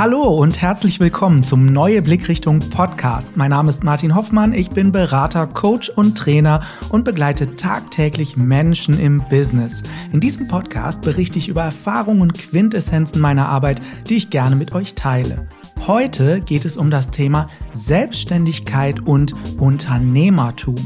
Hallo und herzlich willkommen zum Neue Blickrichtung Podcast. Mein Name ist Martin Hoffmann, ich bin Berater, Coach und Trainer und begleite tagtäglich Menschen im Business. In diesem Podcast berichte ich über Erfahrungen und Quintessenzen meiner Arbeit, die ich gerne mit euch teile. Heute geht es um das Thema Selbstständigkeit und Unternehmertum.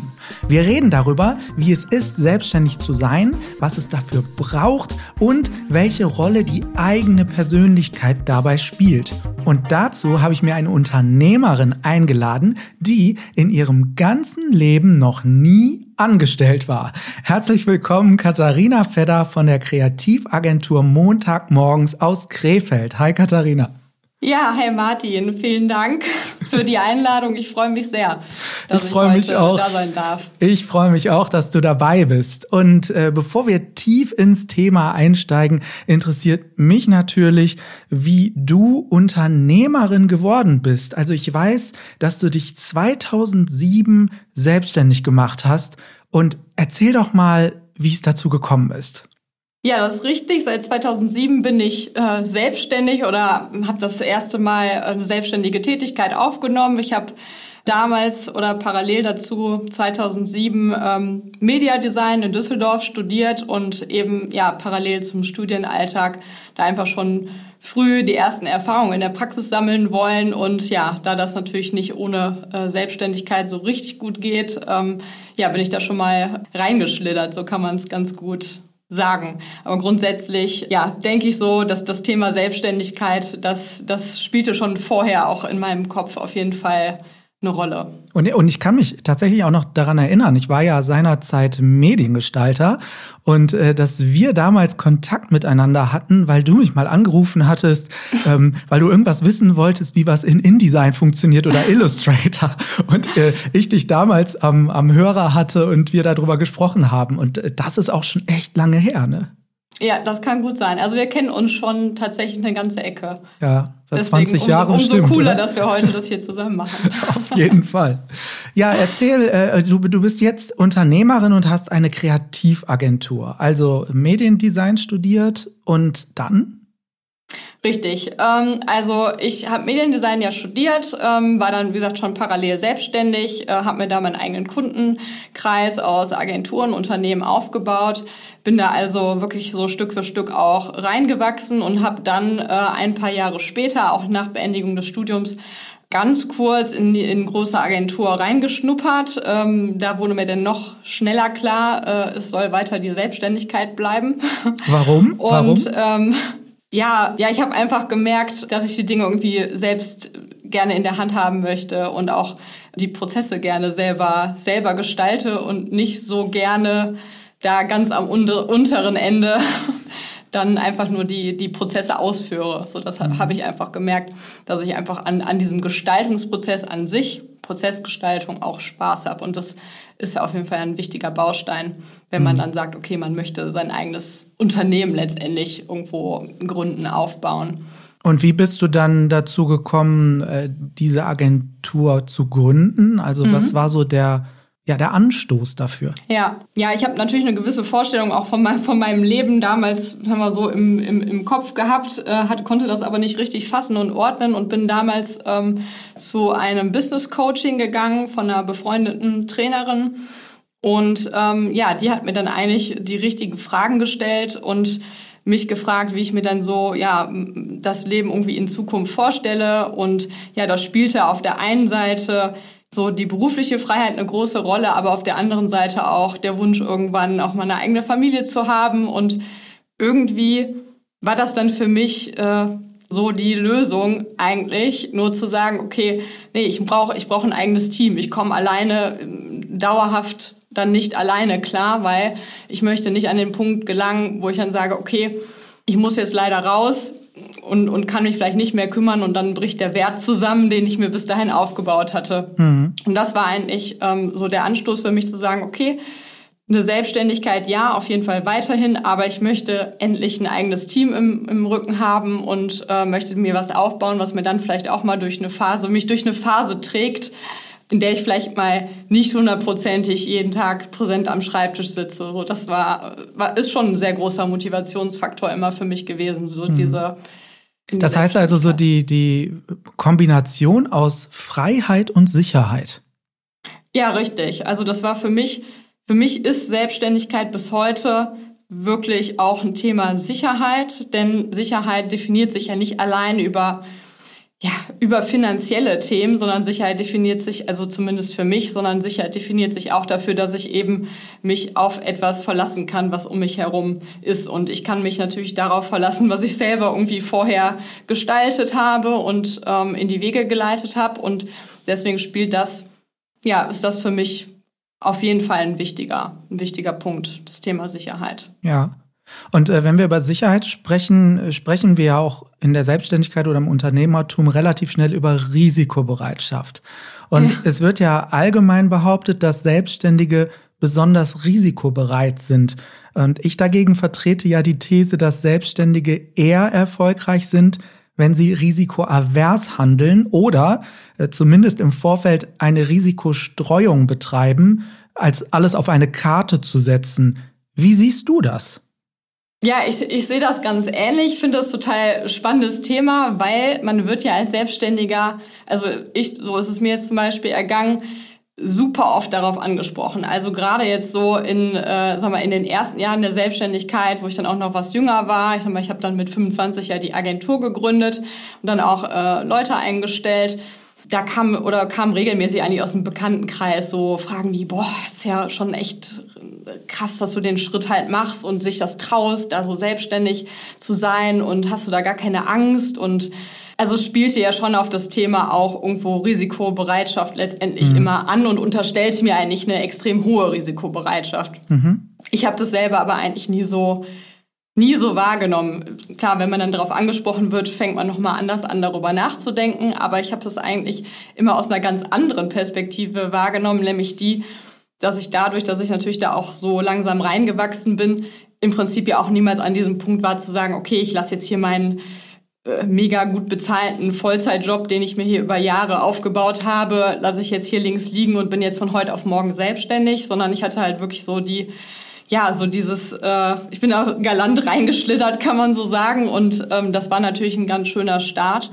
Wir reden darüber, wie es ist, selbstständig zu sein, was es dafür braucht und welche Rolle die eigene Persönlichkeit dabei spielt. Und dazu habe ich mir eine Unternehmerin eingeladen, die in ihrem ganzen Leben noch nie angestellt war. Herzlich willkommen, Katharina Fedder von der Kreativagentur Montagmorgens aus Krefeld. Hi, Katharina. Ja, hi Martin, vielen Dank für die Einladung. Ich freue mich sehr, dass ich, ich heute mich auch. da sein darf. Ich freue mich auch, dass du dabei bist. Und äh, bevor wir tief ins Thema einsteigen, interessiert mich natürlich, wie du Unternehmerin geworden bist. Also ich weiß, dass du dich 2007 selbstständig gemacht hast. Und erzähl doch mal, wie es dazu gekommen ist. Ja, das ist richtig. Seit 2007 bin ich äh, selbstständig oder habe das erste Mal eine selbstständige Tätigkeit aufgenommen. Ich habe damals oder parallel dazu 2007 ähm, Mediadesign in Düsseldorf studiert und eben ja parallel zum Studienalltag da einfach schon früh die ersten Erfahrungen in der Praxis sammeln wollen und ja, da das natürlich nicht ohne äh, Selbstständigkeit so richtig gut geht, ähm, ja, bin ich da schon mal reingeschlittert, so kann man es ganz gut sagen. Aber grundsätzlich, ja, denke ich so, dass das Thema Selbstständigkeit, das, das spielte schon vorher auch in meinem Kopf auf jeden Fall eine Rolle. Und, und ich kann mich tatsächlich auch noch daran erinnern, ich war ja seinerzeit Mediengestalter und äh, dass wir damals Kontakt miteinander hatten, weil du mich mal angerufen hattest, ähm, weil du irgendwas wissen wolltest, wie was in InDesign funktioniert oder Illustrator. Und äh, ich dich damals am, am Hörer hatte und wir darüber gesprochen haben. Und äh, das ist auch schon echt lange her, ne? Ja, das kann gut sein. Also wir kennen uns schon tatsächlich eine ganze Ecke. Ja, seit Deswegen 20 Jahren umso, umso stimmt, cooler, oder? dass wir heute das hier zusammen machen. Auf jeden Fall. Ja, erzähl, äh, du, du bist jetzt Unternehmerin und hast eine Kreativagentur, also Mediendesign studiert und dann? Richtig. Ähm, also ich habe Mediendesign ja studiert, ähm, war dann, wie gesagt, schon parallel selbstständig, äh, habe mir da meinen eigenen Kundenkreis aus Agenturen, Unternehmen aufgebaut, bin da also wirklich so Stück für Stück auch reingewachsen und habe dann äh, ein paar Jahre später, auch nach Beendigung des Studiums, ganz kurz in die in große Agentur reingeschnuppert. Ähm, da wurde mir dann noch schneller klar, äh, es soll weiter die Selbstständigkeit bleiben. Warum? Und Warum? Ähm, ja, ja, ich habe einfach gemerkt, dass ich die Dinge irgendwie selbst gerne in der Hand haben möchte und auch die Prozesse gerne selber selber gestalte und nicht so gerne da ganz am unter, unteren Ende dann einfach nur die, die Prozesse ausführe. So, das mhm. habe ich einfach gemerkt, dass ich einfach an, an diesem Gestaltungsprozess an sich, Prozessgestaltung auch Spaß habe. Und das ist ja auf jeden Fall ein wichtiger Baustein, wenn man mhm. dann sagt, okay, man möchte sein eigenes Unternehmen letztendlich irgendwo gründen, aufbauen. Und wie bist du dann dazu gekommen, äh, diese Agentur zu gründen? Also mhm. was war so der ja, der Anstoß dafür. Ja, ja, ich habe natürlich eine gewisse Vorstellung auch von, mein, von meinem Leben damals, sagen wir so, im, im, im Kopf gehabt, äh, hat, konnte das aber nicht richtig fassen und ordnen und bin damals ähm, zu einem Business Coaching gegangen von einer befreundeten Trainerin. Und ähm, ja, die hat mir dann eigentlich die richtigen Fragen gestellt und mich gefragt, wie ich mir dann so ja das Leben irgendwie in Zukunft vorstelle und ja, das spielte auf der einen Seite so die berufliche Freiheit eine große Rolle, aber auf der anderen Seite auch der Wunsch, irgendwann auch mal eine eigene Familie zu haben. Und irgendwie war das dann für mich äh, so die Lösung eigentlich, nur zu sagen, okay, nee, ich brauche ich brauche ein eigenes Team. Ich komme alleine ähm, dauerhaft dann nicht alleine klar, weil ich möchte nicht an den Punkt gelangen, wo ich dann sage, okay, ich muss jetzt leider raus, und, und kann mich vielleicht nicht mehr kümmern und dann bricht der Wert zusammen, den ich mir bis dahin aufgebaut hatte. Mhm. Und das war eigentlich ähm, so der Anstoß für mich zu sagen, okay, eine Selbstständigkeit ja, auf jeden Fall weiterhin, aber ich möchte endlich ein eigenes Team im, im Rücken haben und äh, möchte mir was aufbauen, was mir dann vielleicht auch mal durch eine Phase, mich durch eine Phase trägt, in der ich vielleicht mal nicht hundertprozentig jeden Tag präsent am Schreibtisch sitze. So, das war, war, ist schon ein sehr großer Motivationsfaktor immer für mich gewesen. So mhm. diese, Das heißt also so die, die Kombination aus Freiheit und Sicherheit. Ja, richtig. Also das war für mich, für mich ist Selbstständigkeit bis heute wirklich auch ein Thema Sicherheit, denn Sicherheit definiert sich ja nicht allein über ja, über finanzielle Themen, sondern Sicherheit definiert sich, also zumindest für mich, sondern Sicherheit definiert sich auch dafür, dass ich eben mich auf etwas verlassen kann, was um mich herum ist. Und ich kann mich natürlich darauf verlassen, was ich selber irgendwie vorher gestaltet habe und ähm, in die Wege geleitet habe. Und deswegen spielt das, ja, ist das für mich auf jeden Fall ein wichtiger, ein wichtiger Punkt, das Thema Sicherheit. Ja. Und äh, wenn wir über Sicherheit sprechen, äh, sprechen wir ja auch in der Selbstständigkeit oder im Unternehmertum relativ schnell über Risikobereitschaft. Und ja. es wird ja allgemein behauptet, dass Selbstständige besonders risikobereit sind. Und ich dagegen vertrete ja die These, dass Selbstständige eher erfolgreich sind, wenn sie risikoavers handeln oder äh, zumindest im Vorfeld eine Risikostreuung betreiben, als alles auf eine Karte zu setzen. Wie siehst du das? Ja, ich, ich sehe das ganz ähnlich. Ich finde das total spannendes Thema, weil man wird ja als Selbstständiger, also ich, so ist es mir jetzt zum Beispiel ergangen, super oft darauf angesprochen. Also gerade jetzt so in, äh, sag mal, in den ersten Jahren der Selbstständigkeit, wo ich dann auch noch was jünger war. Ich sag mal, ich habe dann mit 25 ja die Agentur gegründet und dann auch äh, Leute eingestellt da kam oder kam regelmäßig eigentlich aus dem Bekanntenkreis so Fragen wie, boah, ist ja schon echt krass, dass du den Schritt halt machst und sich das traust, da so selbstständig zu sein und hast du da gar keine Angst und also spielte ja schon auf das Thema auch irgendwo Risikobereitschaft letztendlich mhm. immer an und unterstellte mir eigentlich eine extrem hohe Risikobereitschaft. Mhm. Ich habe das selber aber eigentlich nie so nie so wahrgenommen. Klar, wenn man dann darauf angesprochen wird, fängt man nochmal anders an, darüber nachzudenken. Aber ich habe das eigentlich immer aus einer ganz anderen Perspektive wahrgenommen, nämlich die, dass ich dadurch, dass ich natürlich da auch so langsam reingewachsen bin, im Prinzip ja auch niemals an diesem Punkt war zu sagen, okay, ich lasse jetzt hier meinen äh, mega gut bezahlten Vollzeitjob, den ich mir hier über Jahre aufgebaut habe, lasse ich jetzt hier links liegen und bin jetzt von heute auf morgen selbstständig, sondern ich hatte halt wirklich so die ja, so dieses, äh, ich bin da galant reingeschlittert, kann man so sagen. Und ähm, das war natürlich ein ganz schöner Start.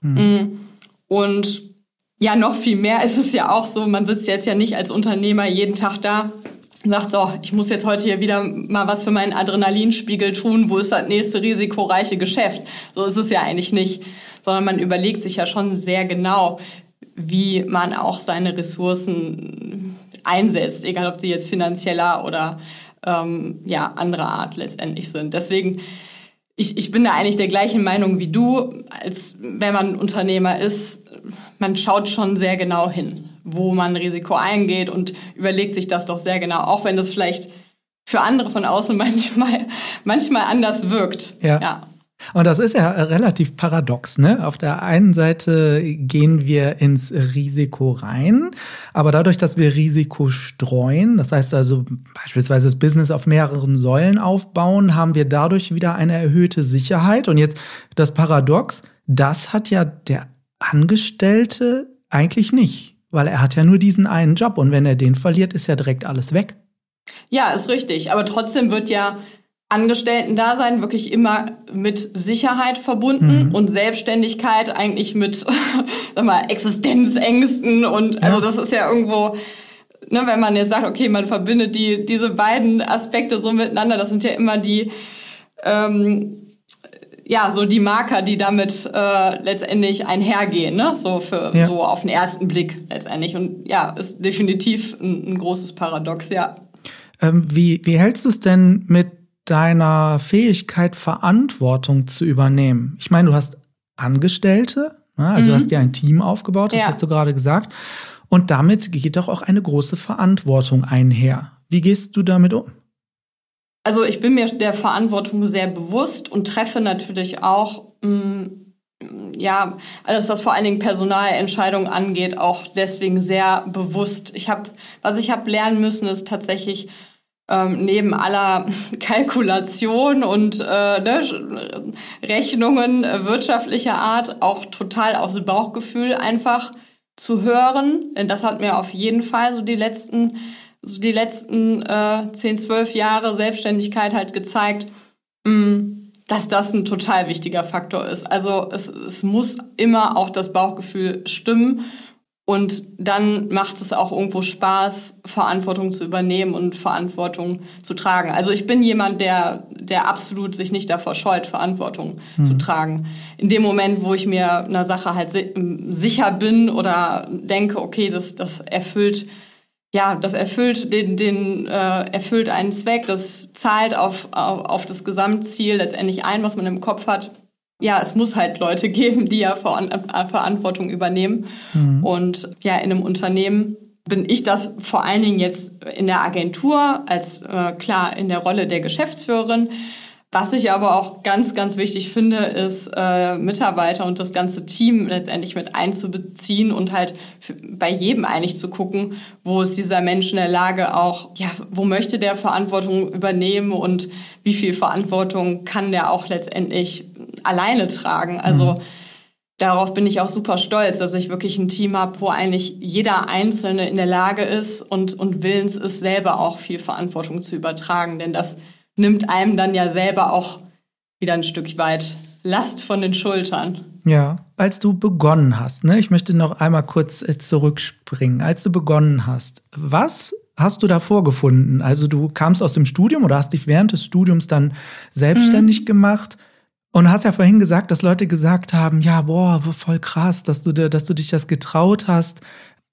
Mhm. Mm. Und ja, noch viel mehr ist es ja auch so, man sitzt jetzt ja nicht als Unternehmer jeden Tag da und sagt so, ich muss jetzt heute hier wieder mal was für meinen Adrenalinspiegel tun, wo ist das nächste risikoreiche Geschäft? So ist es ja eigentlich nicht, sondern man überlegt sich ja schon sehr genau, wie man auch seine Ressourcen einsetzt, egal ob die jetzt finanzieller oder ähm, ja, anderer Art letztendlich sind. Deswegen, ich, ich bin da eigentlich der gleichen Meinung wie du, als wenn man Unternehmer ist, man schaut schon sehr genau hin, wo man Risiko eingeht und überlegt sich das doch sehr genau, auch wenn das vielleicht für andere von außen manchmal, manchmal anders wirkt. Ja. ja. Und das ist ja relativ paradox. Ne? Auf der einen Seite gehen wir ins Risiko rein, aber dadurch, dass wir Risiko streuen, das heißt also beispielsweise das Business auf mehreren Säulen aufbauen, haben wir dadurch wieder eine erhöhte Sicherheit. Und jetzt das Paradox, das hat ja der Angestellte eigentlich nicht, weil er hat ja nur diesen einen Job und wenn er den verliert, ist ja direkt alles weg. Ja, ist richtig. Aber trotzdem wird ja Angestellten-Dasein wirklich immer mit Sicherheit verbunden mhm. und Selbstständigkeit eigentlich mit, sag mal, Existenzängsten und also das ist ja irgendwo, ne, wenn man jetzt sagt, okay, man verbindet die diese beiden Aspekte so miteinander, das sind ja immer die ähm, ja, so die Marker, die damit äh, letztendlich einhergehen, ne? So für ja. so auf den ersten Blick letztendlich. Und ja, ist definitiv ein, ein großes Paradox, ja. Ähm, wie, wie hältst du es denn mit deiner Fähigkeit, Verantwortung zu übernehmen. Ich meine, du hast Angestellte, ne? also mhm. du hast dir ein Team aufgebaut, das ja. hast du gerade gesagt. Und damit geht doch auch eine große Verantwortung einher. Wie gehst du damit um? Also ich bin mir der Verantwortung sehr bewusst und treffe natürlich auch mh, mm, ja, alles, was vor allen Dingen Personalentscheidungen angeht, auch deswegen sehr bewusst. Ich habe, was ich habe lernen müssen, ist tatsächlich ähm, neben aller Kalkulation und äh, ne, Rechnungen äh, wirtschaftlicher Art auch total aufs Bauchgefühl einfach zu hören. Das hat mir auf jeden Fall so die letzten, so die letzten äh, 10, 12 Jahre Selbstständigkeit halt gezeigt. Mh, mm, dass das ein total wichtiger Faktor ist. Also es, es muss immer auch das Bauchgefühl stimmen und dann macht es auch irgendwo Spaß, Verantwortung zu übernehmen und Verantwortung zu tragen. Also ich bin jemand, der, der absolut sich nicht davor scheut, Verantwortung mhm. zu tragen. In dem Moment, wo ich mir einer Sache halt sicher bin oder denke, okay, das, das erfüllt, ja, das erfüllt den, den äh, erfüllt einen Zweck, das zahlt auf, auf, auf das Gesamtziel letztendlich ein, was man im Kopf hat ja, es muss halt Leute geben, die ja äh, Verantwortung übernehmen. Mhm. Und ja, in einem Unternehmen bin ich das vor allen Dingen jetzt in der Agentur als äh, klar in der Rolle der Geschäftsführerin. Was ich aber auch ganz, ganz wichtig finde, ist äh, Mitarbeiter und das ganze Team letztendlich mit einzubeziehen und halt bei jedem eigentlich zu gucken, wo ist dieser Mensch in der Lage auch, ja, wo möchte der Verantwortung übernehmen und wie viel Verantwortung kann der auch letztendlich alleine tragen. Also mhm. darauf bin ich auch super stolz, dass ich wirklich ein Team habe, wo eigentlich jeder Einzelne in der Lage ist und, und willens ist, selber auch viel Verantwortung zu übertragen. Denn das nimmt einem dann ja selber auch wieder ein Stück weit Last von den Schultern. Ja, als du begonnen hast, ne, ich möchte noch einmal kurz äh, zurückspringen. Als du begonnen hast, was hast du da vorgefunden? Also du kamst aus dem Studium oder hast dich während des Studiums dann selbstständig mhm. gemacht und hast ja vorhin gesagt, dass Leute gesagt haben, ja, boah, voll krass, dass du, dass du dich das getraut hast.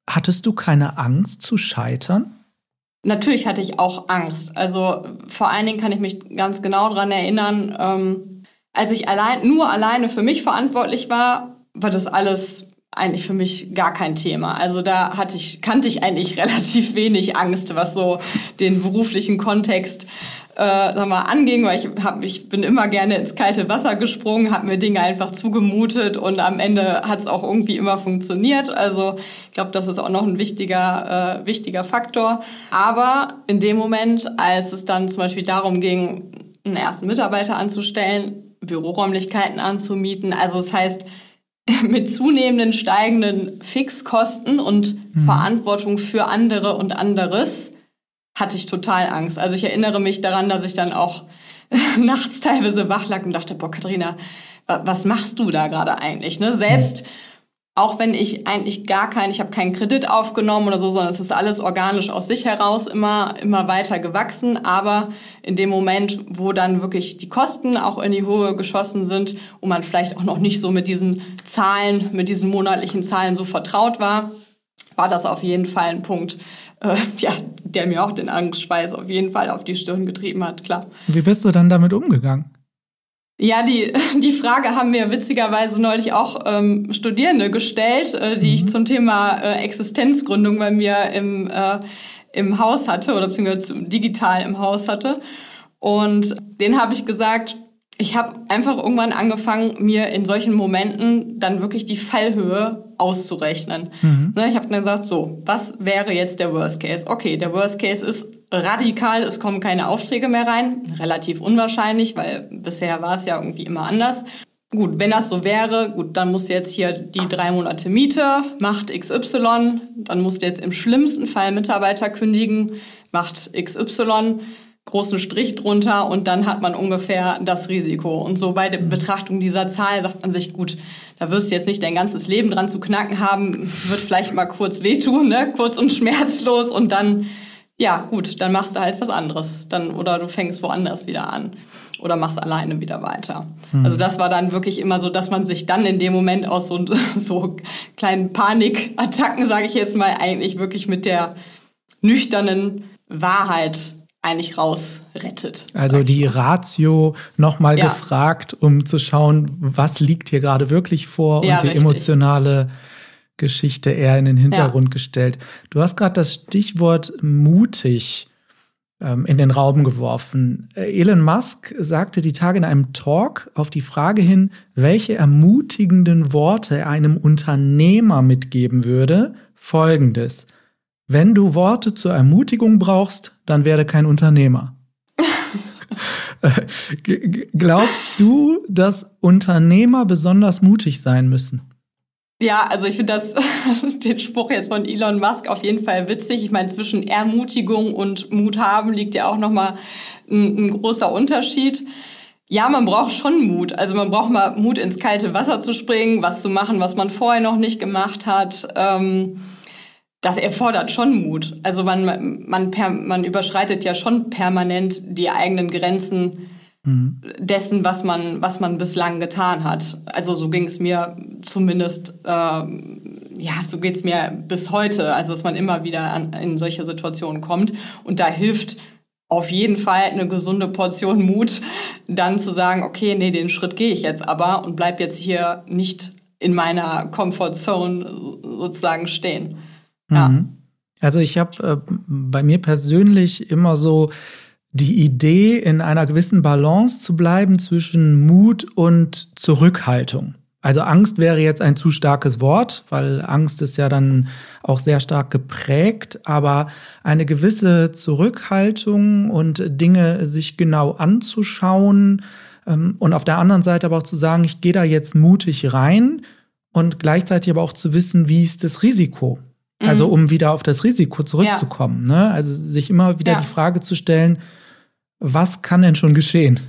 Hattest du keine Angst zu scheitern? Natürlich hatte ich auch Angst. Also vor allen Dingen kann ich mich ganz genau daran erinnern, ähm, als ich allein, nur alleine für mich verantwortlich war, war das alles eigentlich für mich gar kein Thema. Also da hatte ich, kannte ich eigentlich relativ wenig Angst, was so den beruflichen Kontext äh, sag mal, anging, weil ich, hab, ich bin immer gerne ins kalte Wasser gesprungen, habe mir Dinge einfach zugemutet und am Ende hat es auch irgendwie immer funktioniert. Also ich glaube, das ist auch noch ein wichtiger, äh, wichtiger Faktor. Aber in dem Moment, als es dann zum Beispiel darum ging, einen ersten Mitarbeiter anzustellen, Büroräumlichkeiten anzumieten, also das heißt, mit zunehmenden steigenden Fixkosten und mhm. Verantwortung für andere und anderes hatte ich total Angst. Also ich erinnere mich daran, dass ich dann auch nachts teilweise wach lag und dachte, boah, Katharina, was machst du da gerade eigentlich? Ne? Selbst auch wenn ich eigentlich gar keinen, ich habe keinen Kredit aufgenommen oder so, sondern es ist alles organisch aus sich heraus immer, immer weiter gewachsen. Aber in dem Moment, wo dann wirklich die Kosten auch in die Höhe geschossen sind und man vielleicht auch noch nicht so mit diesen Zahlen, mit diesen monatlichen Zahlen so vertraut war, war das auf jeden Fall ein Punkt, äh, ja, der mir auch den Angstschweiß auf jeden Fall auf die Stirn getrieben hat, klar. Wie bist du dann damit umgegangen? Ja, die, die Frage haben mir witzigerweise neulich auch ähm, Studierende gestellt, äh, die mhm. ich zum Thema äh, Existenzgründung bei mir im, äh, im Haus hatte oder beziehungsweise digital im Haus hatte. Und denen habe ich gesagt, ich habe einfach irgendwann angefangen, mir in solchen Momenten dann wirklich die Fallhöhe auszurechnen. Mhm. Ne, ich habe dann gesagt, so, was wäre jetzt der Worst Case? Okay, der Worst Case ist radikal, es kommen keine Aufträge mehr rein. Relativ unwahrscheinlich, weil bisher war es ja irgendwie immer anders. Gut, wenn das so wäre, gut, dann musst du jetzt hier die drei Monate Miete, macht XY, dann musst du jetzt im schlimmsten Fall Mitarbeiter kündigen, macht XY großen Strich drunter und dann hat man ungefähr das Risiko. Und so bei der Betrachtung dieser Zahl sagt man sich, gut, da wirst du jetzt nicht dein ganzes Leben dran zu knacken haben, wird vielleicht mal kurz wehtun, ne? kurz und schmerzlos und dann, ja gut, dann machst du halt was anderes. Dann, oder du fängst woanders wieder an oder machst alleine wieder weiter. Mhm. Also das war dann wirklich immer so, dass man sich dann in dem Moment aus so, so kleinen Panikattacken, sage ich jetzt mal, eigentlich wirklich mit der nüchternen Wahrheit eigentlich rausrettet. Also die Ratio nochmal ja. gefragt, um zu schauen, was liegt hier gerade wirklich vor ja, und die richtig. emotionale Geschichte eher in den Hintergrund ja. gestellt. Du hast gerade das Stichwort mutig ähm, in den Raum geworfen. Elon Musk sagte die Tage in einem Talk auf die Frage hin, welche ermutigenden Worte er einem Unternehmer mitgeben würde, folgendes. Wenn du Worte zur Ermutigung brauchst, dann werde kein Unternehmer. Glaubst du, dass Unternehmer besonders mutig sein müssen? Ja, also ich finde das den Spruch jetzt von Elon Musk auf jeden Fall witzig. Ich meine, zwischen Ermutigung und Mut haben liegt ja auch nochmal ein, ein großer Unterschied. ja, man braucht schon Mut. Also man braucht mal Mut, ins kalte Wasser zu springen, was zu machen, was man vorher noch nicht gemacht hat. Ähm, das erfordert schon Mut. Also man, man, per, man überschreitet ja schon permanent die eigenen Grenzen mhm. dessen, was man, was man bislang getan hat. Also so ging es mir zumindest, äh, ja, so geht's mir bis heute. Also dass man immer wieder an, in solche Situationen kommt. Und da hilft auf jeden Fall eine gesunde Portion Mut, dann zu sagen, okay, nee, den Schritt gehe ich jetzt aber und bleib jetzt hier nicht in meiner Comfortzone sozusagen stehen. Ja. Mhm. Also ich habe äh, bei mir persönlich immer so die Idee, in einer gewissen Balance zu bleiben zwischen Mut und Zurückhaltung. Also Angst wäre jetzt ein zu starkes Wort, weil Angst ist ja dann auch sehr stark geprägt, aber eine gewisse Zurückhaltung und Dinge sich genau anzuschauen ähm, und auf der anderen Seite aber auch zu sagen, ich gehe da jetzt mutig rein und gleichzeitig aber auch zu wissen, wie ist das Risiko? Also mhm. um wieder auf das Risiko zurückzukommen. Ja. Ne? Also sich immer wieder ja. die Frage zu stellen, was kann denn schon geschehen?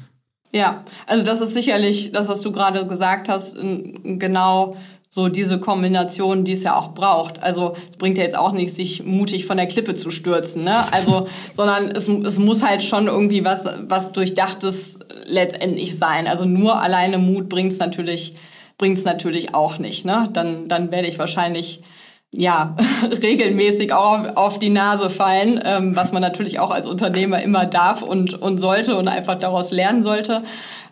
Ja, also das ist sicherlich das, was du gerade gesagt hast, genau so diese Kombination, die es ja auch braucht. Also es bringt ja jetzt auch nicht, sich mutig von der Klippe zu stürzen, ne? Also, sondern es, es muss halt schon irgendwie was, was Durchdachtes letztendlich sein. Also nur alleine Mut bringt es natürlich, bringt's natürlich auch nicht, ne? Dann, dann werde ich wahrscheinlich ja, regelmäßig auch auf, auf die Nase fallen, ähm, was man natürlich auch als Unternehmer immer darf und, und sollte und einfach daraus lernen sollte.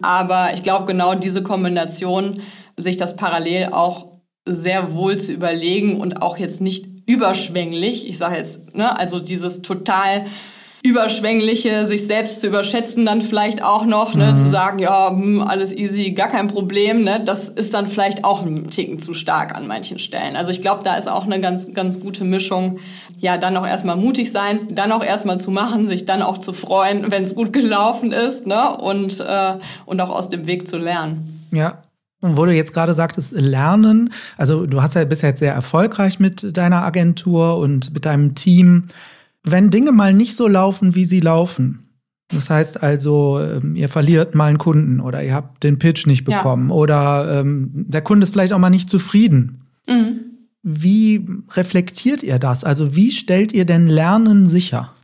Aber ich glaube, genau diese Kombination, sich das parallel auch sehr wohl zu überlegen und auch jetzt nicht überschwänglich, ich sage jetzt, ne, also dieses total überschwängliche, sich selbst zu überschätzen dann vielleicht auch noch, ne, mhm. zu sagen, ja, hm, alles easy, gar kein Problem, ne, das ist dann vielleicht auch ein Ticken zu stark an manchen Stellen. Also ich glaube, da ist auch eine ganz, ganz gute Mischung. Ja, dann auch erstmal mutig sein, dann auch erstmal zu machen, sich dann auch zu freuen, wenn es gut gelaufen ist, ne, und, äh, und auch aus dem Weg zu lernen. Ja, und wo du jetzt gerade sagtest, lernen, also du hast ja bisher sehr erfolgreich mit deiner Agentur und mit deinem Team. Wenn Dinge mal nicht so laufen, wie sie laufen, das heißt also, ähm, ihr verliert mal einen Kunden oder ihr habt den Pitch nicht bekommen ja. oder ähm, der Kunde ist vielleicht auch mal nicht zufrieden. Mhm. Wie reflektiert ihr das? Also wie stellt ihr denn Lernen sicher?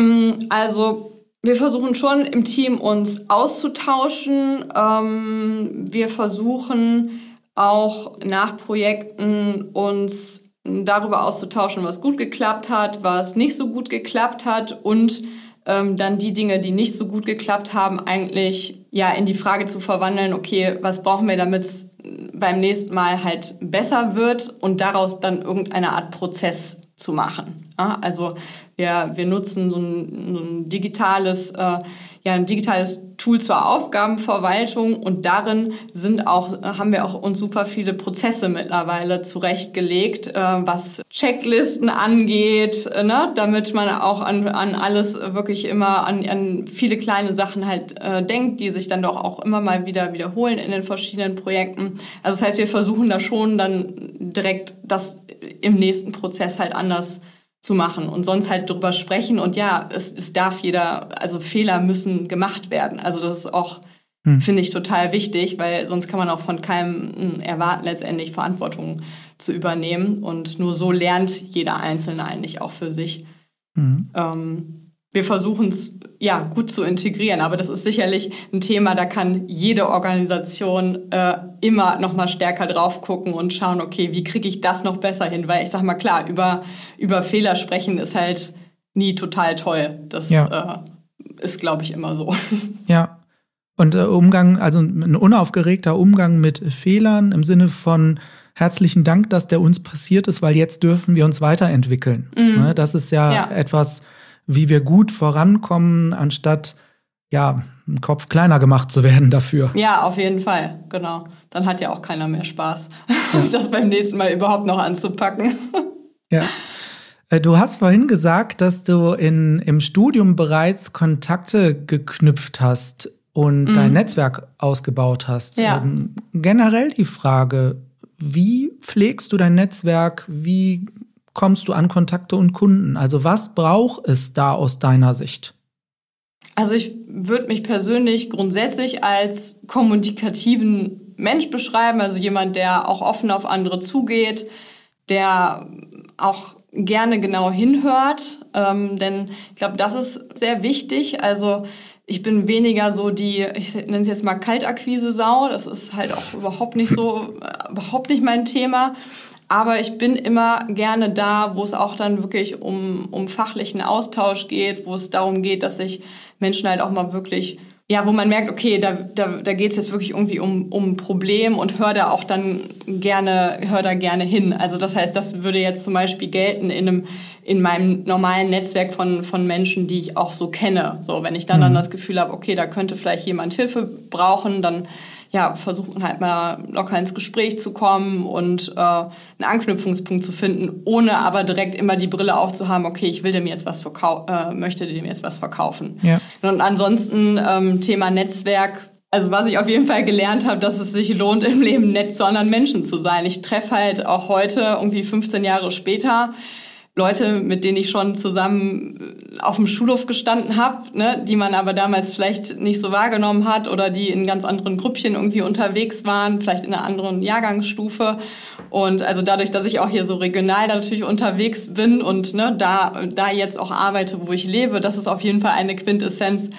Mm, also wir versuchen schon im Team uns auszutauschen. Ähm, wir versuchen auch nach Projekten uns darüber auszutauschen, was gut geklappt hat, was nicht so gut geklappt hat und ähm, dann die Dinge, die nicht so gut geklappt haben, eigentlich ja in die Frage zu verwandeln, okay, was brauchen wir, damit es beim nächsten Mal halt besser wird und daraus dann irgendeine Art Prozess zu machen. Also wir, wir nutzen so ein, ein digitales, äh, ja, ein digitales Tool zur Aufgabenverwaltung und darin sind auch, haben wir auch uns super viele Prozesse mittlerweile zurechtgelegt, äh, was Checklisten angeht, äh, ne, damit man auch an, an alles wirklich immer, an, an viele kleine Sachen halt äh, denkt, die sich dann doch auch immer mal wieder wiederholen in den verschiedenen Projekten. Also das heißt, wir versuchen da schon dann direkt das im nächsten Prozess halt anders zu machen und sonst halt drüber sprechen und ja, es, es darf jeder, also Fehler müssen gemacht werden. Also das ist auch, hm. finde ich, total wichtig, weil sonst kann man auch von keinem hm, erwarten, letztendlich Verantwortung zu übernehmen und nur so lernt jeder Einzelne eigentlich auch für sich. Hm. Ähm, wir versuchen es ja gut zu integrieren, aber das ist sicherlich ein Thema, da kann jede Organisation äh, immer noch mal stärker drauf gucken und schauen, okay, wie kriege ich das noch besser hin? Weil ich sag mal klar, über über Fehler sprechen ist halt nie total toll. Das ja. äh, ist, glaube ich, immer so. Ja. Und äh, Umgang, also ein unaufgeregter Umgang mit Fehlern im Sinne von herzlichen Dank, dass der uns passiert ist, weil jetzt dürfen wir uns weiterentwickeln. Mhm. Ne, das ist ja, ja. etwas, wie wir gut vorankommen, anstatt ja, einen Kopf kleiner gemacht zu werden dafür. Ja, auf jeden Fall, genau. Dann hat ja auch keiner mehr Spaß, ja. das beim nächsten Mal überhaupt noch anzupacken. ja. Äh, du hast vorhin gesagt, dass du in, im Studium bereits Kontakte geknüpft hast und mhm. dein Netzwerk ausgebaut hast. Ja. Ähm, generell die Frage, wie pflegst du dein Netzwerk? Wie kommst du an Kontakte und Kunden? Also was braucht es da aus deiner Sicht? Also ich würde mich persönlich grundsätzlich als kommunikativen Mensch beschreiben, also jemand, der auch offen auf andere zugeht, der auch gerne genau hinhört, ähm, denn ich glaube, das ist sehr wichtig. Also ich bin weniger so die, ich nenne es jetzt mal Kaltakquise-Sau, das ist halt auch überhaupt nicht so, überhaupt nicht mein Thema. Aber ich bin immer gerne da, wo es auch dann wirklich um, um fachlichen Austausch geht, wo es darum geht, dass sich Menschen halt auch mal wirklich ja, wo man merkt, okay, da, da, da geht es jetzt wirklich irgendwie um, um ein Problem und hör da auch dann gerne, hör da gerne hin. Also das heißt, das würde jetzt zum Beispiel gelten in einem, in meinem normalen Netzwerk von, von Menschen, die ich auch so kenne. So, wenn ich dann, mhm. dann das Gefühl habe, okay, da könnte vielleicht jemand Hilfe brauchen, dann ja, versuchen halt mal locker ins Gespräch zu kommen und äh, einen Anknüpfungspunkt zu finden, ohne aber direkt immer die Brille aufzuhaben, okay, ich will dem jetzt was verkaufen, äh, möchte dem jetzt was verkaufen. Ja. Und ansonsten ähm, Thema Netzwerk, also was ich auf jeden Fall gelernt habe, dass es sich lohnt, im Leben nett zu anderen Menschen zu sein. Ich treffe halt auch heute, irgendwie 15 Jahre später, Leute, mit denen ich schon zusammen äh, auf dem Schulhof gestanden habe, ne, die man aber damals vielleicht nicht so wahrgenommen hat oder die in ganz anderen Grüppchen irgendwie unterwegs waren, vielleicht in einer anderen Jahrgangsstufe. Und also dadurch, dass ich auch hier so regional natürlich unterwegs bin und ne, da, da jetzt auch arbeite, wo ich lebe, das ist auf jeden Fall eine Quintessenz,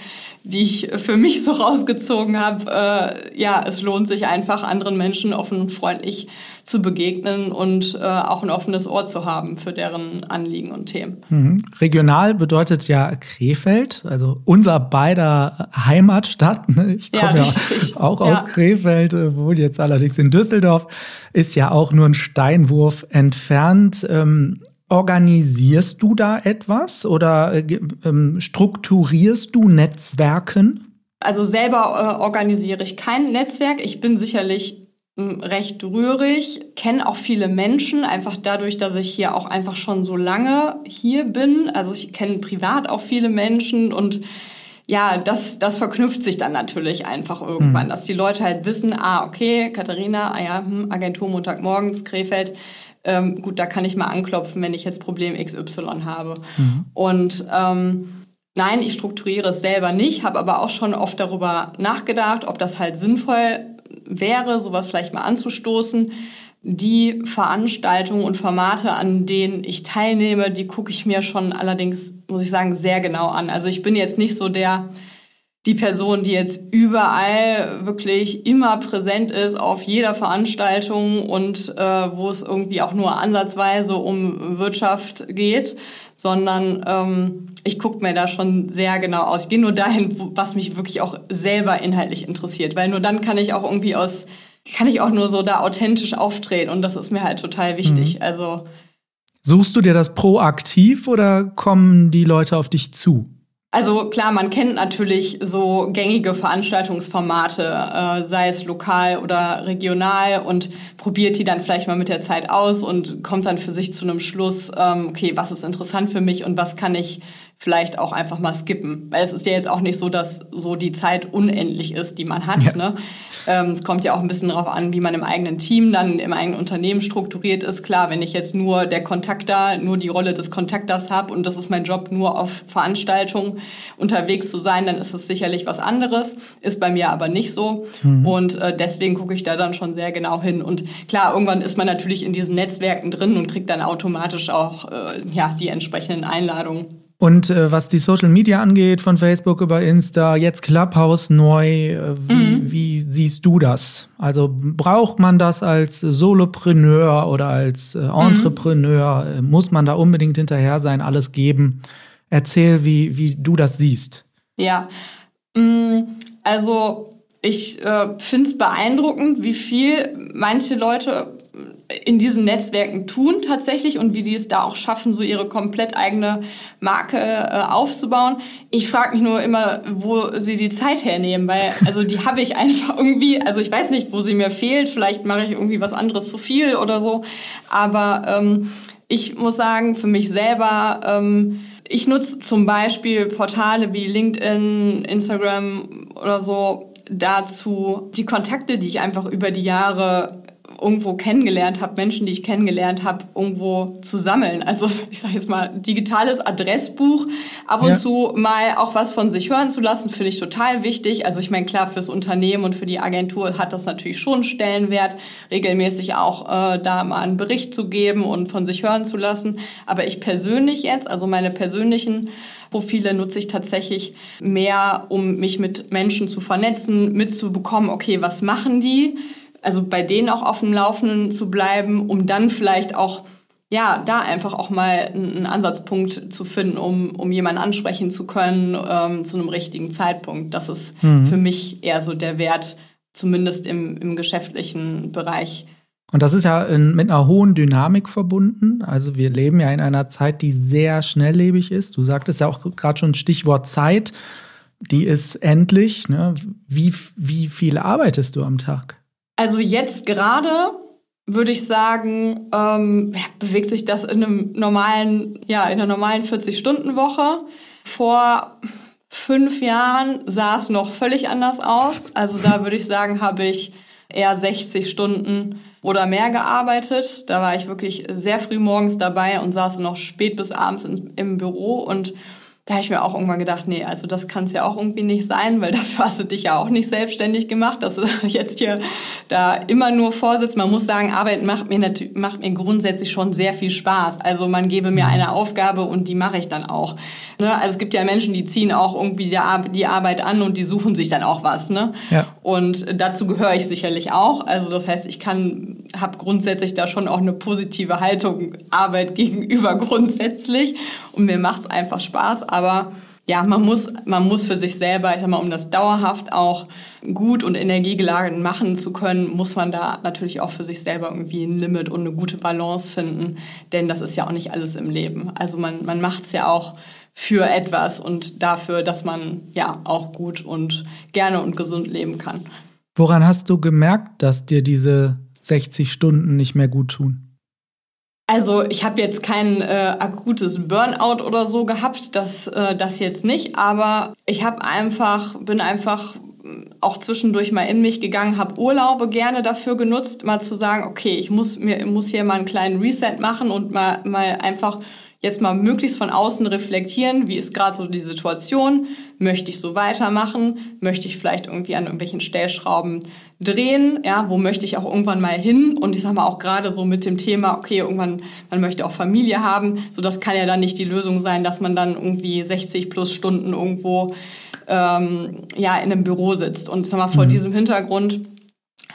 die ich für mich so rausgezogen habe, äh, ja, es lohnt sich einfach, anderen Menschen offen und freundlich zu begegnen und äh, auch ein offenes Ohr zu haben für deren Anliegen und Themen. Mhm. Regional bedeutet ja Krefeld, also unser beider Heimatstadt. Ne? Ich komme ja, ja, auch aus ja. Krefeld, äh, wohne jetzt allerdings in Düsseldorf, ist ja auch nur ein Steinwurf entfernt. Ähm, Organisierst du da etwas oder äh, ähm, strukturierst du Netzwerken? Also selber äh, organisiere ich kein Netzwerk. Ich bin sicherlich recht rührig, kenne auch viele Menschen, einfach dadurch, dass ich hier auch einfach schon so lange hier bin. Also ich kenne privat auch viele Menschen und ja, das, das verknüpft sich dann natürlich einfach irgendwann, mhm. dass die Leute halt wissen, ah, okay, Katharina, ah ja, hm, Agentur Montagmorgens, Krefeld, ähm, gut, da kann ich mal anklopfen, wenn ich jetzt Problem XY habe. Mhm. Und ähm, nein, ich strukturiere es selber nicht, habe aber auch schon oft darüber nachgedacht, ob das halt sinnvoll wäre, sowas vielleicht mal anzustoßen. Die Veranstaltungen und Formate, an denen ich teilnehme, die gucke ich mir schon allerdings, muss ich sagen, sehr genau an. Also ich bin jetzt nicht so der die Person, die jetzt überall wirklich immer präsent ist auf jeder Veranstaltung und äh, wo es irgendwie auch nur ansatzweise um Wirtschaft geht, sondern ähm, ich gucke mir da schon sehr genau aus. Ich gehe nur dahin, wo, was mich wirklich auch selber inhaltlich interessiert, weil nur dann kann ich auch irgendwie aus, kann ich auch nur so da authentisch auftreten und das ist mir halt total wichtig. Mhm. Also Suchst du dir das proaktiv oder kommen die Leute auf dich zu? Also klar, man kennt natürlich so gängige Veranstaltungsformate, äh, sei es lokal oder regional und probiert die dann vielleicht mal mit der Zeit aus und kommt dann für sich zu einem Schluss, ähm, okay, was ist interessant für mich und was kann ich vielleicht auch einfach mal skippen. Weil es ist ja jetzt auch nicht so, dass so die Zeit unendlich ist, die man hat. Ja. Ne? Ähm, es kommt ja auch ein bisschen darauf an, wie man im eigenen Team, dann im eigenen Unternehmen strukturiert ist. Klar, wenn ich jetzt nur der Kontakter, nur die Rolle des Kontakters habe und das ist mein Job, nur auf Veranstaltungen unterwegs zu sein, dann ist es sicherlich was anderes. Ist bei mir aber nicht so. Mhm. Und äh, deswegen gucke ich da dann schon sehr genau hin. Und klar, irgendwann ist man natürlich in diesen Netzwerken drin und kriegt dann automatisch auch äh, ja, die entsprechenden Einladungen. Und äh, was die Social Media angeht, von Facebook über Insta, jetzt Clubhouse neu, äh, wie, mhm. wie, siehst du das? Also braucht man das als Solopreneur oder als äh, Entrepreneur? Mhm. Muss man da unbedingt hinterher sein, alles geben? Erzähl, wie, wie du das siehst. Ja, mm, also ich äh, finde es beeindruckend, wie viel manche Leute in diesen Netzwerken tun tatsächlich und wie die es da auch schaffen, so ihre komplett eigene Marke äh, aufzubauen. Ich frage mich nur immer, wo sie die Zeit hernehmen, weil also die habe ich einfach irgendwie, also ich weiß nicht, wo sie mir fehlt, vielleicht mache ich irgendwie was anderes zu viel oder so, aber ähm, ich muss sagen, für mich selber, ähm, ich nutze zum Beispiel Portale wie LinkedIn, Instagram oder so dazu, die Kontakte, die ich einfach über die Jahre irgendwo kennengelernt habe, Menschen, die ich kennengelernt habe, irgendwo zu sammeln. Also ich sage jetzt mal, digitales Adressbuch, ab und ja. zu mal auch was von sich hören zu lassen, finde ich total wichtig. Also ich meine, klar, fürs Unternehmen und für die Agentur hat das natürlich schon Stellenwert, regelmäßig auch äh, da mal einen Bericht zu geben und von sich hören zu lassen. Aber ich persönlich jetzt, also meine persönlichen Profile nutze ich tatsächlich mehr, um mich mit Menschen zu vernetzen, mitzubekommen, okay, was machen die? Also bei denen auch auf dem Laufenden zu bleiben, um dann vielleicht auch ja, da einfach auch mal einen Ansatzpunkt zu finden, um, um jemanden ansprechen zu können ähm, zu einem richtigen Zeitpunkt. Das ist mhm. für mich eher so der Wert, zumindest im, im geschäftlichen Bereich, und das ist ja in, mit einer hohen Dynamik verbunden. Also wir leben ja in einer Zeit, die sehr schnelllebig ist. Du sagtest ja auch gerade schon Stichwort Zeit. Die ist endlich. Ne? Wie, wie viel arbeitest du am Tag? Also jetzt gerade würde ich sagen, ähm, bewegt sich das in einem normalen, ja, in einer normalen 40-Stunden-Woche. Vor fünf Jahren sah es noch völlig anders aus. Also da würde ich sagen, habe ich eher 60 Stunden oder mehr gearbeitet. Da war ich wirklich sehr früh morgens dabei und saß noch spät bis abends im Büro und da habe ich mir auch irgendwann gedacht, nee, also das kann es ja auch irgendwie nicht sein, weil dafür hast du dich ja auch nicht selbstständig gemacht, dass du jetzt hier da immer nur vorsitzt. Man muss sagen, Arbeit macht mir, natürlich, macht mir grundsätzlich schon sehr viel Spaß. Also man gebe mir eine Aufgabe und die mache ich dann auch. Ne? Also es gibt ja Menschen, die ziehen auch irgendwie die Arbeit an und die suchen sich dann auch was. Ne? Ja. Und dazu gehöre ich sicherlich auch. Also das heißt, ich kann, habe grundsätzlich da schon auch eine positive Haltung Arbeit gegenüber grundsätzlich und mir macht es einfach Spaß aber ja, man muss, man muss für sich selber, ich sag mal, um das dauerhaft auch gut und energiegeladen machen zu können, muss man da natürlich auch für sich selber irgendwie ein Limit und eine gute Balance finden, denn das ist ja auch nicht alles im Leben. Also man, man macht es ja auch für etwas und dafür, dass man ja auch gut und gerne und gesund leben kann. Woran hast du gemerkt, dass dir diese 60 Stunden nicht mehr gut tun? Also ich habe jetzt kein äh, akutes Burnout oder so gehabt, das, äh, das jetzt nicht, aber ich habe einfach, bin einfach auch zwischendurch mal in mich gegangen, habe Urlaube gerne dafür genutzt, mal zu sagen, okay, ich muss mir muss hier mal einen kleinen Reset machen und mal mal einfach jetzt mal möglichst von außen reflektieren, wie ist gerade so die Situation, möchte ich so weitermachen, möchte ich vielleicht irgendwie an irgendwelchen Stellschrauben drehen, ja, wo möchte ich auch irgendwann mal hin und ich sag mal auch gerade so mit dem Thema, okay, irgendwann, man möchte auch Familie haben, so das kann ja dann nicht die Lösung sein, dass man dann irgendwie 60 plus Stunden irgendwo ähm, ja, in einem Büro sitzt und sag mal vor mhm. diesem Hintergrund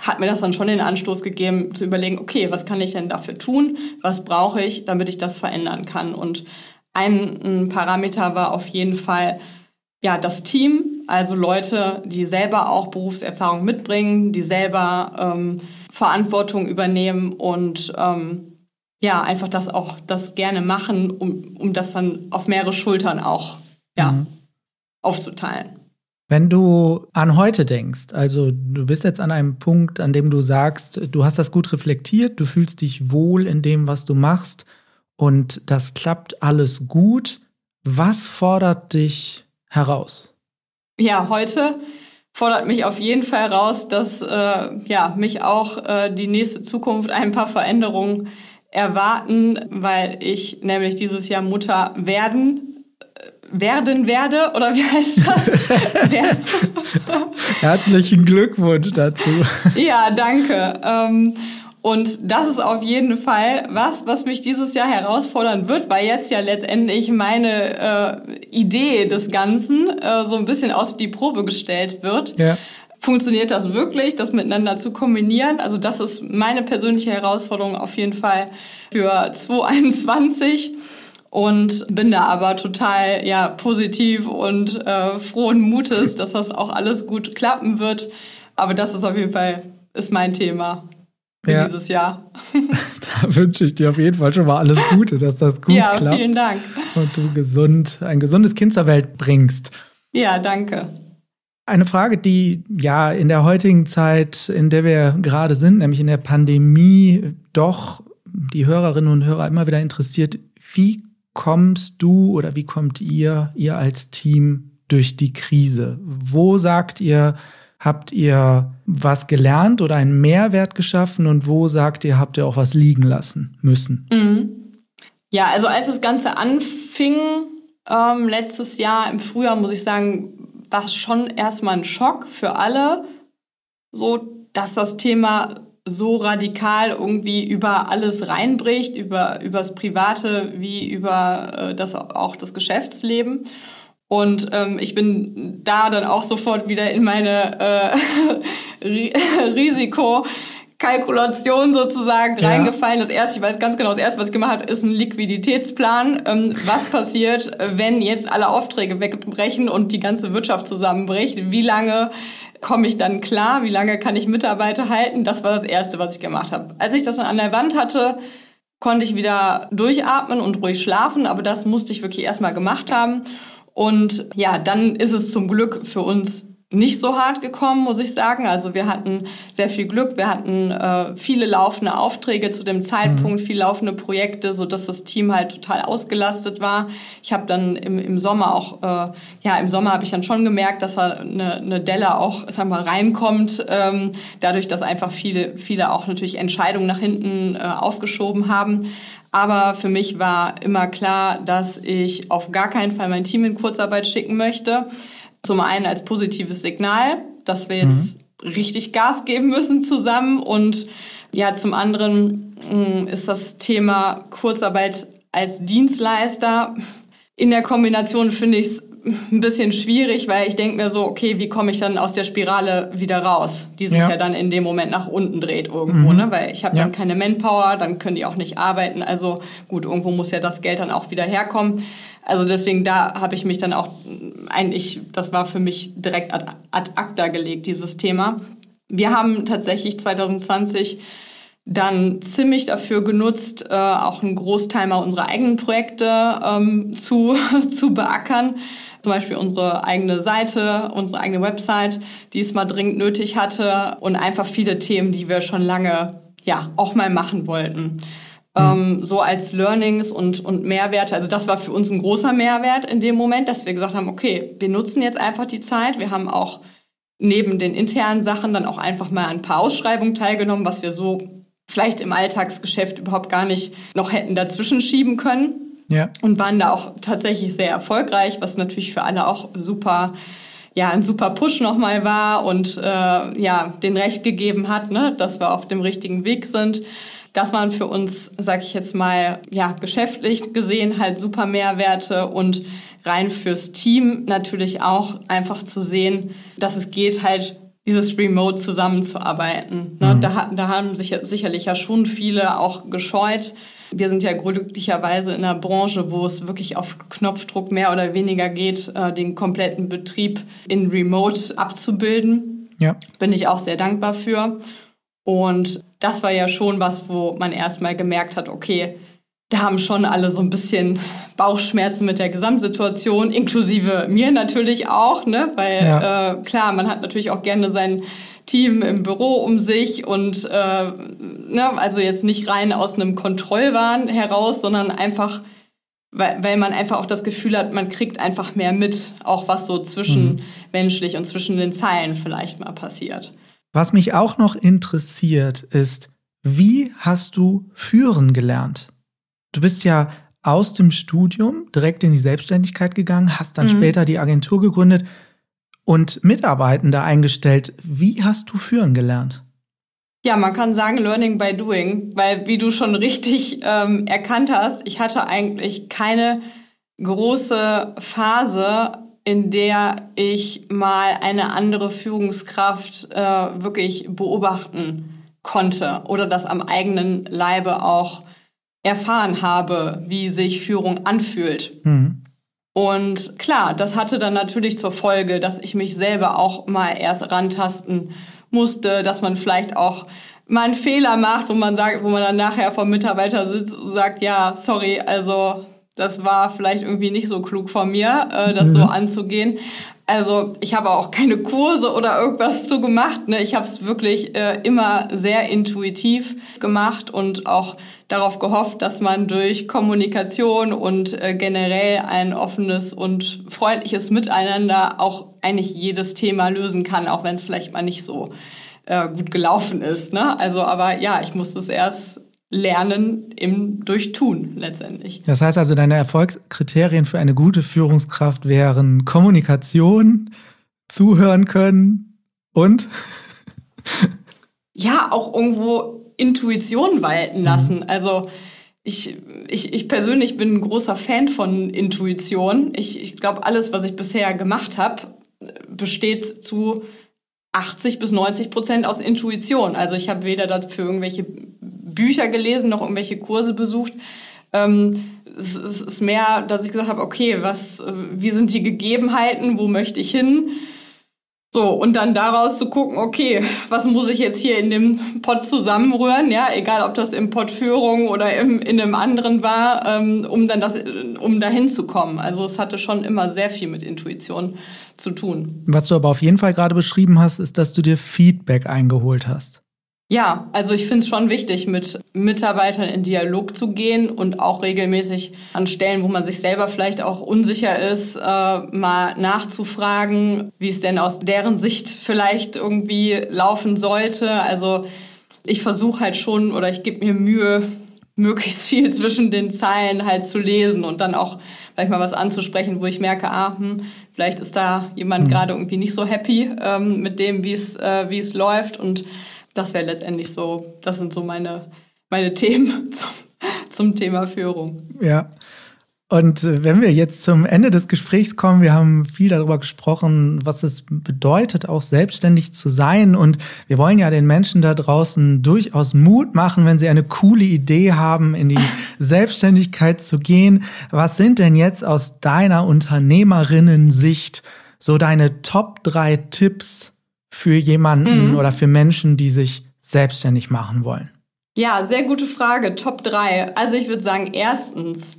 hat mir das dann schon den Anstoß gegeben, zu überlegen, okay, was kann ich denn dafür tun? Was brauche ich, damit ich das verändern kann? Und ein, ein Parameter war auf jeden Fall, ja, das Team, also Leute, die selber auch Berufserfahrung mitbringen, die selber ähm, Verantwortung übernehmen und ähm, ja, einfach das auch das gerne machen, um, um das dann auf mehrere Schultern auch ja, mhm. aufzuteilen. Wenn du an heute denkst, also du bist jetzt an einem Punkt, an dem du sagst, du hast das gut reflektiert, du fühlst dich wohl in dem, was du machst und das klappt alles gut. Was fordert dich heraus? Ja, heute fordert mich auf jeden Fall heraus, dass äh, ja, mich auch äh, die nächste Zukunft ein paar Veränderungen erwarten, weil ich nämlich dieses Jahr Mutter werden werden werde oder wie heißt das? Herzlichen Glückwunsch dazu. Ja, danke. Ähm, und das ist auf jeden Fall was, was mich dieses Jahr herausfordern wird, weil jetzt ja letztendlich meine äh, Idee des Ganzen äh, so ein bisschen aus die Probe gestellt wird. Ja. Funktioniert das wirklich, das miteinander zu kombinieren? Also das ist meine persönliche Herausforderung auf jeden Fall für 2021 und bin da aber total ja positiv und äh, frohen Mutes, dass das auch alles gut klappen wird. Aber das ist auf jeden Fall ist mein Thema für ja. dieses Jahr. Da wünsche ich dir auf jeden Fall schon mal alles Gute, dass das gut ja, klappt. Ja, vielen Dank. Und du gesund, ein gesundes Kind zur Welt bringst. Ja, danke. Eine Frage, die ja in der heutigen Zeit, in der wir gerade sind, nämlich in der Pandemie, doch die Hörerinnen und Hörer immer wieder interessiert. Wie kommst du oder wie kommt ihr, ihr als Team durch die Krise? Wo sagt ihr, habt ihr was gelernt oder einen Mehrwert geschaffen und wo sagt ihr, habt ihr auch was liegen lassen müssen? Mhm. Ja, also als das Ganze anfing, ähm, letztes Jahr im Frühjahr, muss ich sagen, war es schon erstmal ein Schock für alle, so dass das Thema so radikal irgendwie über alles reinbricht, über übers Private wie über äh, das auch das Geschäftsleben. Und ähm, ich bin da dann auch sofort wieder in meine äh, Risikokalkulation sozusagen ja. reingefallen. Das erste, ich weiß ganz genau, das erste, was ich gemacht habe, ist ein Liquiditätsplan. Ähm, was passiert, wenn jetzt alle Aufträge wegbrechen und die ganze Wirtschaft zusammenbricht? Wie lange komme ich dann klar? Wie lange kann ich Mitarbeiter halten? Das war das erste, was ich gemacht habe. Als ich das dann an der Wand hatte, konnte ich wieder durchatmen und ruhig schlafen, aber das musste ich wirklich erstmal gemacht haben. Und ja, dann ist es zum Glück für uns nicht so hart gekommen, muss ich sagen. Also wir hatten sehr viel Glück, wir hatten äh, viele laufende Aufträge zu dem Zeitpunkt, mhm. viele laufende Projekte, so dass das Team halt total ausgelastet war. Ich habe dann im, im Sommer auch, äh, ja, im Sommer habe ich dann schon gemerkt, dass da eine, eine Delle auch, sag mal, reinkommt, ähm, dadurch, dass einfach viele, viele auch natürlich Entscheidungen nach hinten äh, aufgeschoben haben. Aber für mich war immer klar, dass ich auf gar keinen Fall mein Team in Kurzarbeit schicken möchte. Zum einen als positives Signal, dass wir jetzt mhm. richtig Gas geben müssen zusammen. Und ja, zum anderen mm, ist das Thema Kurzarbeit als Dienstleister in der Kombination finde ich es ein bisschen schwierig, weil ich denke mir so, okay, wie komme ich dann aus der Spirale wieder raus, die sich ja, ja dann in dem Moment nach unten dreht irgendwo, mhm. ne? Weil ich habe ja. dann keine Manpower, dann können die auch nicht arbeiten. Also gut, irgendwo muss ja das Geld dann auch wieder herkommen. Also deswegen da habe ich mich dann auch eigentlich, das war für mich direkt ad, ad acta gelegt, dieses Thema. Wir haben tatsächlich 2020 dann ziemlich dafür genutzt, äh, auch einen Großteil mal unserer eigenen Projekte ähm, zu, zu beackern. Zum Beispiel unsere eigene Seite, unsere eigene Website, die es mal dringend nötig hatte und einfach viele Themen, die wir schon lange ja auch mal machen wollten. Mhm. Ähm, so als Learnings und, und Mehrwerte. Also das war für uns ein großer Mehrwert in dem Moment, dass wir gesagt haben, okay, wir nutzen jetzt einfach die Zeit. Wir haben auch neben den internen Sachen dann auch einfach mal ein paar Ausschreibungen teilgenommen, was wir so vielleicht im Alltagsgeschäft überhaupt gar nicht noch hätten dazwischen schieben können. Ja. Und waren da auch tatsächlich sehr erfolgreich, was natürlich für alle auch super ja, ein super Push nochmal war und äh, ja, den Recht gegeben hat, ne, dass wir auf dem richtigen Weg sind. Das waren für uns, sag ich jetzt mal, ja, geschäftlich gesehen halt super Mehrwerte und rein fürs Team natürlich auch einfach zu sehen, dass es geht halt dieses Remote zusammenzuarbeiten. Ne? Mhm. Da, da haben sich sicherlich ja schon viele auch gescheut. Wir sind ja glücklicherweise in einer Branche, wo es wirklich auf Knopfdruck mehr oder weniger geht, äh, den kompletten Betrieb in Remote abzubilden. Ja. Bin ich auch sehr dankbar für. Und das war ja schon was, wo man erstmal gemerkt hat, okay, da haben schon alle so ein bisschen Bauchschmerzen mit der Gesamtsituation, inklusive mir natürlich auch, ne? Weil ja. äh, klar, man hat natürlich auch gerne sein Team im Büro um sich und äh, ne, also jetzt nicht rein aus einem Kontrollwahn heraus, sondern einfach, weil, weil man einfach auch das Gefühl hat, man kriegt einfach mehr mit, auch was so zwischenmenschlich mhm. und zwischen den Zeilen vielleicht mal passiert. Was mich auch noch interessiert ist, wie hast du führen gelernt? Du bist ja aus dem Studium direkt in die Selbstständigkeit gegangen, hast dann mhm. später die Agentur gegründet und Mitarbeitende eingestellt. Wie hast du führen gelernt? Ja, man kann sagen Learning by Doing, weil wie du schon richtig ähm, erkannt hast, ich hatte eigentlich keine große Phase, in der ich mal eine andere Führungskraft äh, wirklich beobachten konnte oder das am eigenen Leibe auch erfahren habe, wie sich Führung anfühlt. Mhm. Und klar, das hatte dann natürlich zur Folge, dass ich mich selber auch mal erst rantasten musste, dass man vielleicht auch mal einen Fehler macht, wo man sagt, wo man dann nachher vom Mitarbeiter sitzt und sagt, ja, sorry, also das war vielleicht irgendwie nicht so klug von mir, äh, das mhm. so anzugehen. Also ich habe auch keine Kurse oder irgendwas zu gemacht. Ne? Ich habe es wirklich äh, immer sehr intuitiv gemacht und auch darauf gehofft, dass man durch Kommunikation und äh, generell ein offenes und freundliches Miteinander auch eigentlich jedes Thema lösen kann, auch wenn es vielleicht mal nicht so äh, gut gelaufen ist. Ne? Also, aber ja, ich musste es erst lernen im Durchtun letztendlich. Das heißt also, deine Erfolgskriterien für eine gute Führungskraft wären Kommunikation, zuhören können und ja, auch irgendwo Intuition walten lassen. Mhm. Also ich, ich, ich persönlich bin ein großer Fan von Intuition. Ich, ich glaube, alles, was ich bisher gemacht habe, besteht zu 80 bis 90 Prozent aus Intuition. Also ich habe weder dafür irgendwelche Bücher gelesen, noch irgendwelche Kurse besucht. Ähm, es, es ist mehr, dass ich gesagt habe, okay, was, äh, wie sind die Gegebenheiten, wo möchte ich hin? So, und dann daraus zu gucken, okay, was muss ich jetzt hier in dem Pott zusammenrühren, ja, egal ob das im Pott Führung oder im, in einem anderen war, ähm, um dann das, um dahin zu kommen. Also es hatte schon immer sehr viel mit Intuition zu tun. Was du aber auf jeden Fall gerade beschrieben hast, ist, dass du dir Feedback eingeholt hast. Ja, also ich finde es schon wichtig, mit Mitarbeitern in Dialog zu gehen und auch regelmäßig an Stellen, wo man sich selber vielleicht auch unsicher ist, äh, mal nachzufragen, wie es denn aus deren Sicht vielleicht irgendwie laufen sollte. Also ich versuche halt schon oder ich gebe mir Mühe, möglichst viel zwischen den Zeilen halt zu lesen und dann auch vielleicht mal was anzusprechen, wo ich merke, ah, hm, vielleicht ist da jemand mhm. gerade irgendwie nicht so happy ähm, mit dem, wie es äh, wie es läuft und das wäre letztendlich so, das sind so meine, meine Themen zum, zum Thema Führung. Ja. Und äh, wenn wir jetzt zum Ende des Gesprächs kommen, wir haben viel darüber gesprochen, was es bedeutet, auch selbstständig zu sein. Und wir wollen ja den Menschen da draußen durchaus Mut machen, wenn sie eine coole Idee haben, in die Selbstständigkeit zu gehen. Was sind denn jetzt aus deiner Unternehmerinnen-Sicht so deine Top drei Tipps, für jemanden mhm. oder für Menschen, die sich selbstständig machen wollen? Ja, sehr gute Frage. Top drei. Also ich würde sagen, erstens,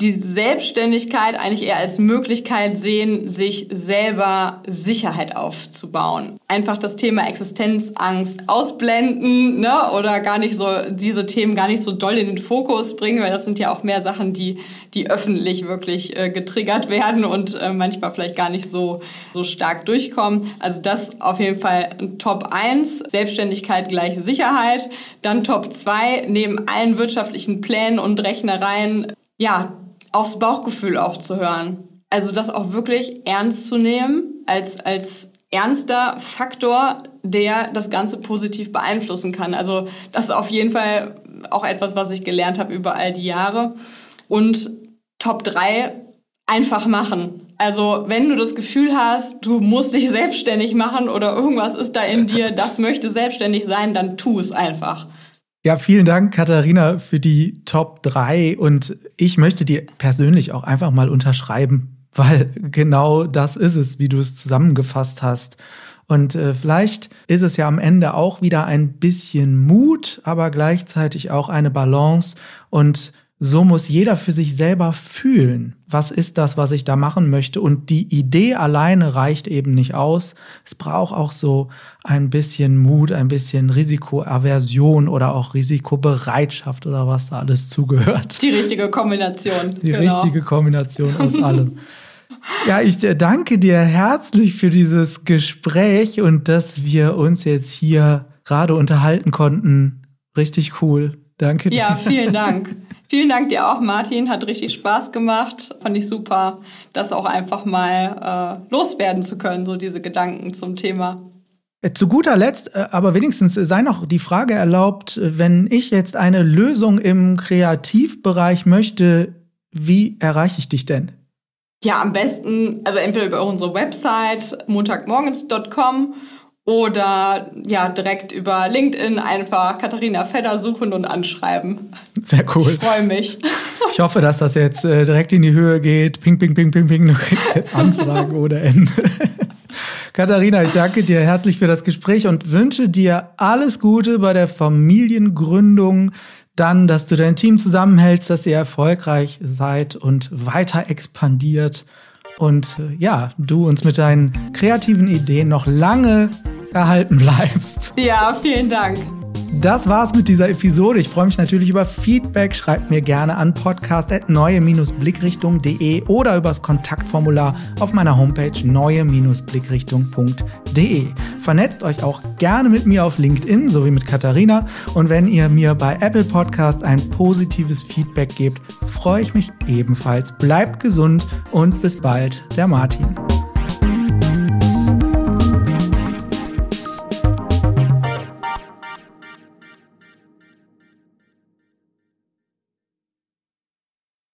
die Selbstständigkeit eigentlich eher als Möglichkeit sehen, sich selber Sicherheit aufzubauen. Einfach das Thema Existenzangst ausblenden, ne? Oder gar nicht so, diese Themen gar nicht so doll in den Fokus bringen, weil das sind ja auch mehr Sachen, die, die öffentlich wirklich äh, getriggert werden und äh, manchmal vielleicht gar nicht so, so stark durchkommen. Also das auf jeden Fall Top 1, Selbstständigkeit gleich Sicherheit. Dann Top 2, neben allen wirtschaftlichen Plänen und Rechnereien, ja, aufs Bauchgefühl auch zu hören. Also das auch wirklich ernst zu nehmen als, als ernster Faktor, der das Ganze positiv beeinflussen kann. Also das ist auf jeden Fall auch etwas, was ich gelernt habe über all die Jahre. Und Top 3, einfach machen. Also wenn du das Gefühl hast, du musst dich selbstständig machen oder irgendwas ist da in dir, das möchte selbstständig sein, dann tu es einfach. Ja, vielen Dank, Katharina, für die Top 3. Und ich möchte dir persönlich auch einfach mal unterschreiben, weil genau das ist es, wie du es zusammengefasst hast. Und äh, vielleicht ist es ja am Ende auch wieder ein bisschen Mut, aber gleichzeitig auch eine Balance. Und so muss jeder für sich selber fühlen, was ist das, was ich da machen möchte. Und die Idee alleine reicht eben nicht aus. Es braucht auch so ein bisschen Mut, ein bisschen Risikoaversion oder auch Risikobereitschaft oder was da alles zugehört. Die richtige Kombination. Die genau. richtige Kombination aus allem. Ja, ich danke dir herzlich für dieses Gespräch und dass wir uns jetzt hier gerade unterhalten konnten. Richtig cool. Danke dir. Ja, vielen Dank. Vielen Dank dir auch, Martin. Hat richtig Spaß gemacht. Fand ich super, das auch einfach mal äh, loswerden zu können, so diese Gedanken zum Thema. Äh, zu guter Letzt, äh, aber wenigstens sei noch die Frage erlaubt, wenn ich jetzt eine Lösung im Kreativbereich möchte, wie erreiche ich dich denn? Ja, am besten, also entweder über unsere Website montagmorgens.com oder ja, direkt über LinkedIn einfach Katharina Fedder suchen und anschreiben. Sehr cool. Ich freue mich. Ich hoffe, dass das jetzt äh, direkt in die Höhe geht. Ping, ping, ping, ping, ping. Du kriegst jetzt Anfragen ohne Ende. Katharina, ich danke dir herzlich für das Gespräch und wünsche dir alles Gute bei der Familiengründung. Dann, dass du dein Team zusammenhältst, dass ihr erfolgreich seid und weiter expandiert. und äh, ja, du uns mit deinen kreativen Ideen noch lange erhalten bleibst. Ja, vielen Dank. Das war's mit dieser Episode. Ich freue mich natürlich über Feedback. Schreibt mir gerne an podcast.neue-blickrichtung.de oder übers Kontaktformular auf meiner Homepage neue-blickrichtung.de. Vernetzt euch auch gerne mit mir auf LinkedIn sowie mit Katharina. Und wenn ihr mir bei Apple Podcast ein positives Feedback gebt, freue ich mich ebenfalls. Bleibt gesund und bis bald, der Martin.